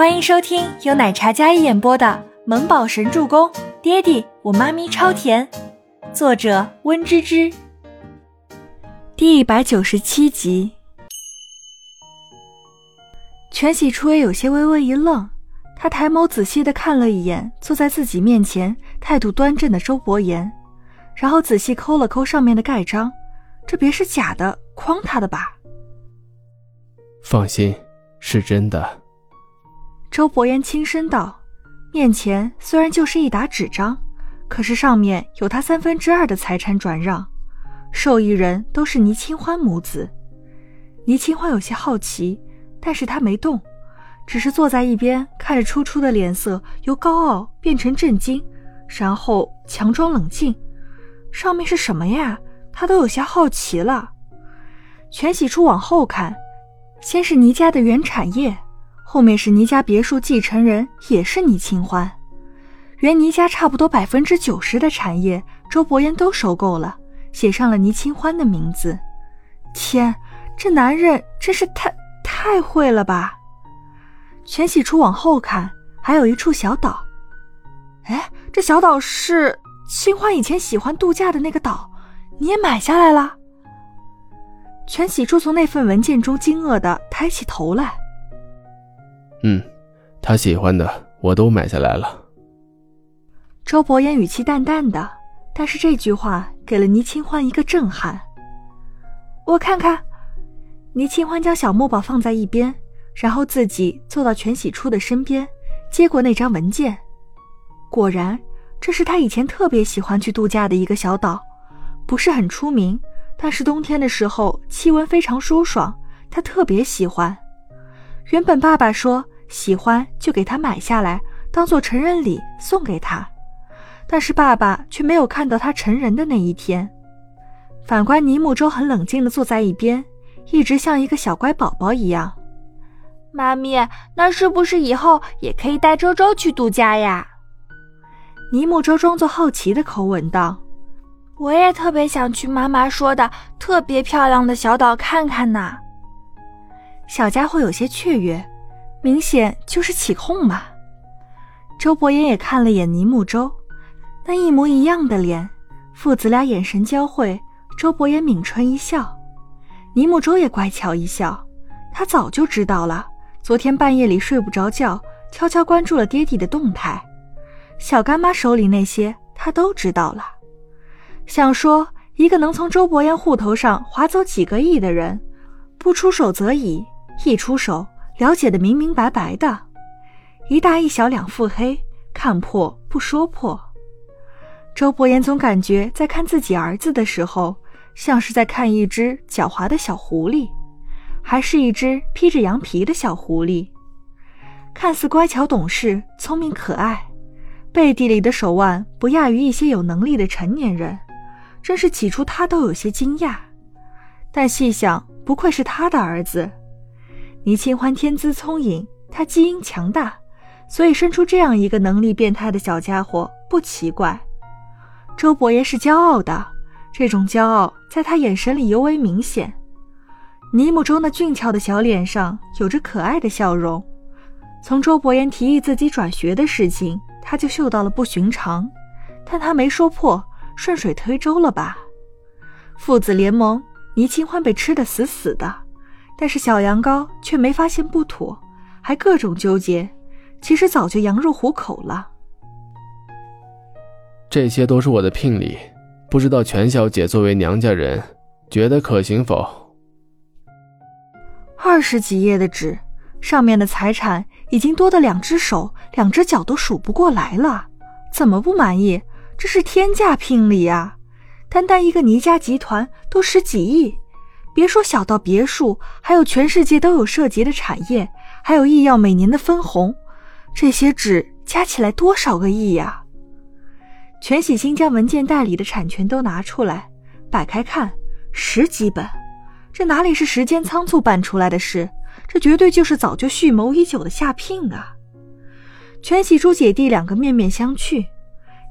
欢迎收听由奶茶嘉一演播的《萌宝神助攻》，爹地我妈咪超甜，作者温芝芝。第一百九十七集。全喜初也有些微微一愣，他抬眸仔细的看了一眼坐在自己面前态度端正的周伯言，然后仔细抠了抠上面的盖章，这别是假的诓他的吧？放心，是真的。周伯言轻声道：“面前虽然就是一沓纸张，可是上面有他三分之二的财产转让，受益人都是倪清欢母子。”倪清欢有些好奇，但是他没动，只是坐在一边看着初初的脸色由高傲变成震惊，然后强装冷静。上面是什么呀？他都有些好奇了。全喜初往后看，先是倪家的原产业。后面是倪家别墅继承人，也是倪清欢。原倪家差不多百分之九十的产业，周伯言都收购了，写上了倪清欢的名字。天，这男人真是太太会了吧！全喜初往后看，还有一处小岛。哎，这小岛是清欢以前喜欢度假的那个岛，你也买下来了？全喜初从那份文件中惊愕的抬起头来。嗯，他喜欢的我都买下来了。周伯言语气淡淡的，但是这句话给了倪清欢一个震撼。我看看，倪清欢将小墨宝放在一边，然后自己坐到全喜初的身边，接过那张文件。果然，这是他以前特别喜欢去度假的一个小岛，不是很出名，但是冬天的时候气温非常舒爽，他特别喜欢。原本爸爸说。喜欢就给他买下来，当做成人礼送给他。但是爸爸却没有看到他成人的那一天。反观尼木舟很冷静地坐在一边，一直像一个小乖宝宝一样。妈咪，那是不是以后也可以带周周去度假呀？尼木舟装作好奇的口吻道：“我也特别想去妈妈说的特别漂亮的小岛看看呢。”小家伙有些雀跃。明显就是起哄嘛。周伯言也看了眼倪木舟，那一模一样的脸，父子俩眼神交汇。周伯言抿唇一笑，倪木舟也乖巧一笑。他早就知道了，昨天半夜里睡不着觉，悄悄关注了爹地的动态。小干妈手里那些，他都知道了。想说，一个能从周伯言户头上划走几个亿的人，不出手则已，一出手。了解的明明白白的，一大一小两腹黑，看破不说破。周伯言总感觉在看自己儿子的时候，像是在看一只狡猾的小狐狸，还是一只披着羊皮的小狐狸。看似乖巧懂事、聪明可爱，背地里的手腕不亚于一些有能力的成年人，真是起初他都有些惊讶。但细想，不愧是他的儿子。倪清欢天资聪颖，他基因强大，所以生出这样一个能力变态的小家伙不奇怪。周伯言是骄傲的，这种骄傲在他眼神里尤为明显。倪木舟那俊俏的小脸上有着可爱的笑容。从周伯言提议自己转学的事情，他就嗅到了不寻常，但他没说破，顺水推舟了吧？父子联盟，倪清欢被吃得死死的。但是小羊羔却没发现不妥，还各种纠结。其实早就羊入虎口了。这些都是我的聘礼，不知道全小姐作为娘家人，觉得可行否？二十几页的纸，上面的财产已经多的两只手、两只脚都数不过来了。怎么不满意？这是天价聘礼啊！单单一个倪家集团都十几亿。别说小到别墅，还有全世界都有涉及的产业，还有医药每年的分红，这些纸加起来多少个亿呀！全喜新将文件袋里的产权都拿出来，摆开看，十几本，这哪里是时间仓促办出来的事？这绝对就是早就蓄谋已久的下聘啊！全喜珠姐弟两个面面相觑，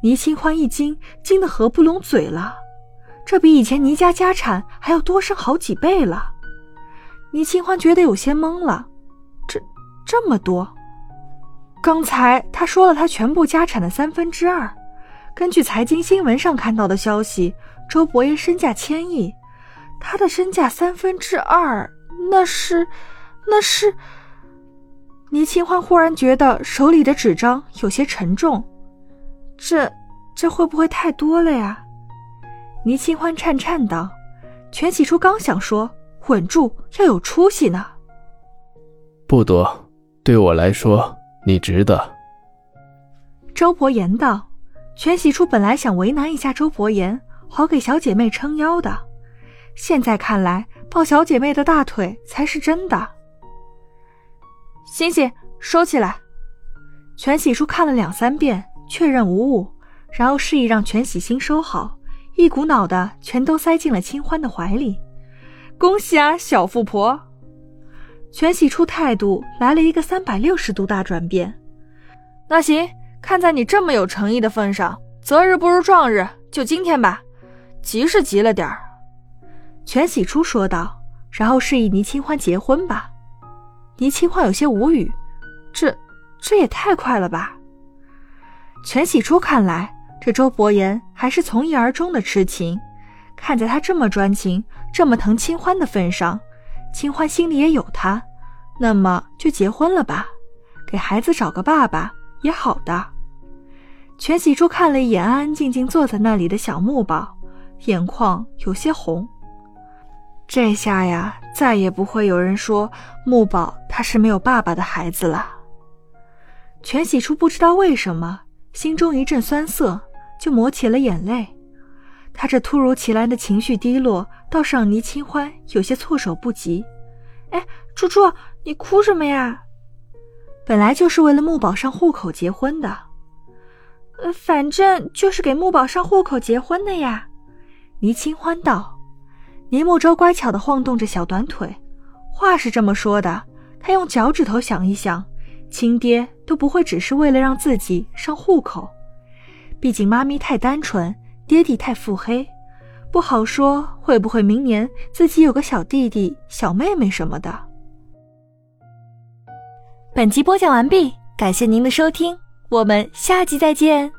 倪清欢一惊，惊得合不拢嘴了。这比以前倪家家产还要多生好几倍了，倪清欢觉得有些懵了。这这么多，刚才他说了他全部家产的三分之二。根据财经新闻上看到的消息，周伯言身价千亿，他的身价三分之二，那是，那是。倪清欢忽然觉得手里的纸张有些沉重，这，这会不会太多了呀？倪清欢颤颤道。全喜初刚想说稳住，要有出息呢。不多，对我来说，你值得。周伯言道。全喜初本来想为难一下周伯言，好给小姐妹撑腰的，现在看来抱小姐妹的大腿才是真的。星星，收起来。全喜初看了两三遍，确认无误，然后示意让全喜星收好，一股脑的全都塞进了清欢的怀里。恭喜啊，小富婆！全喜初态度来了一个三百六十度大转变。那行。看在你这么有诚意的份上，择日不如撞日，就今天吧。急是急了点儿，全喜初说道，然后示意倪清欢结婚吧。倪清欢有些无语，这这也太快了吧。全喜初看来，这周伯言还是从一而终的痴情。看在他这么专情、这么疼清欢的份上，清欢心里也有他，那么就结婚了吧，给孩子找个爸爸。也好的，全喜初看了一眼安安静静坐在那里的小木宝，眼眶有些红。这下呀，再也不会有人说木宝他是没有爸爸的孩子了。全喜初不知道为什么，心中一阵酸涩，就抹起了眼泪。他这突如其来的情绪低落，倒是让倪清欢有些措手不及。哎，初初，你哭什么呀？本来就是为了木宝上户口结婚的，呃，反正就是给木宝上户口结婚的呀。倪清欢道。倪木舟乖巧地晃动着小短腿，话是这么说的，他用脚趾头想一想，亲爹都不会只是为了让自己上户口，毕竟妈咪太单纯，爹地太腹黑，不好说会不会明年自己有个小弟弟、小妹妹什么的。本集播讲完毕，感谢您的收听，我们下集再见。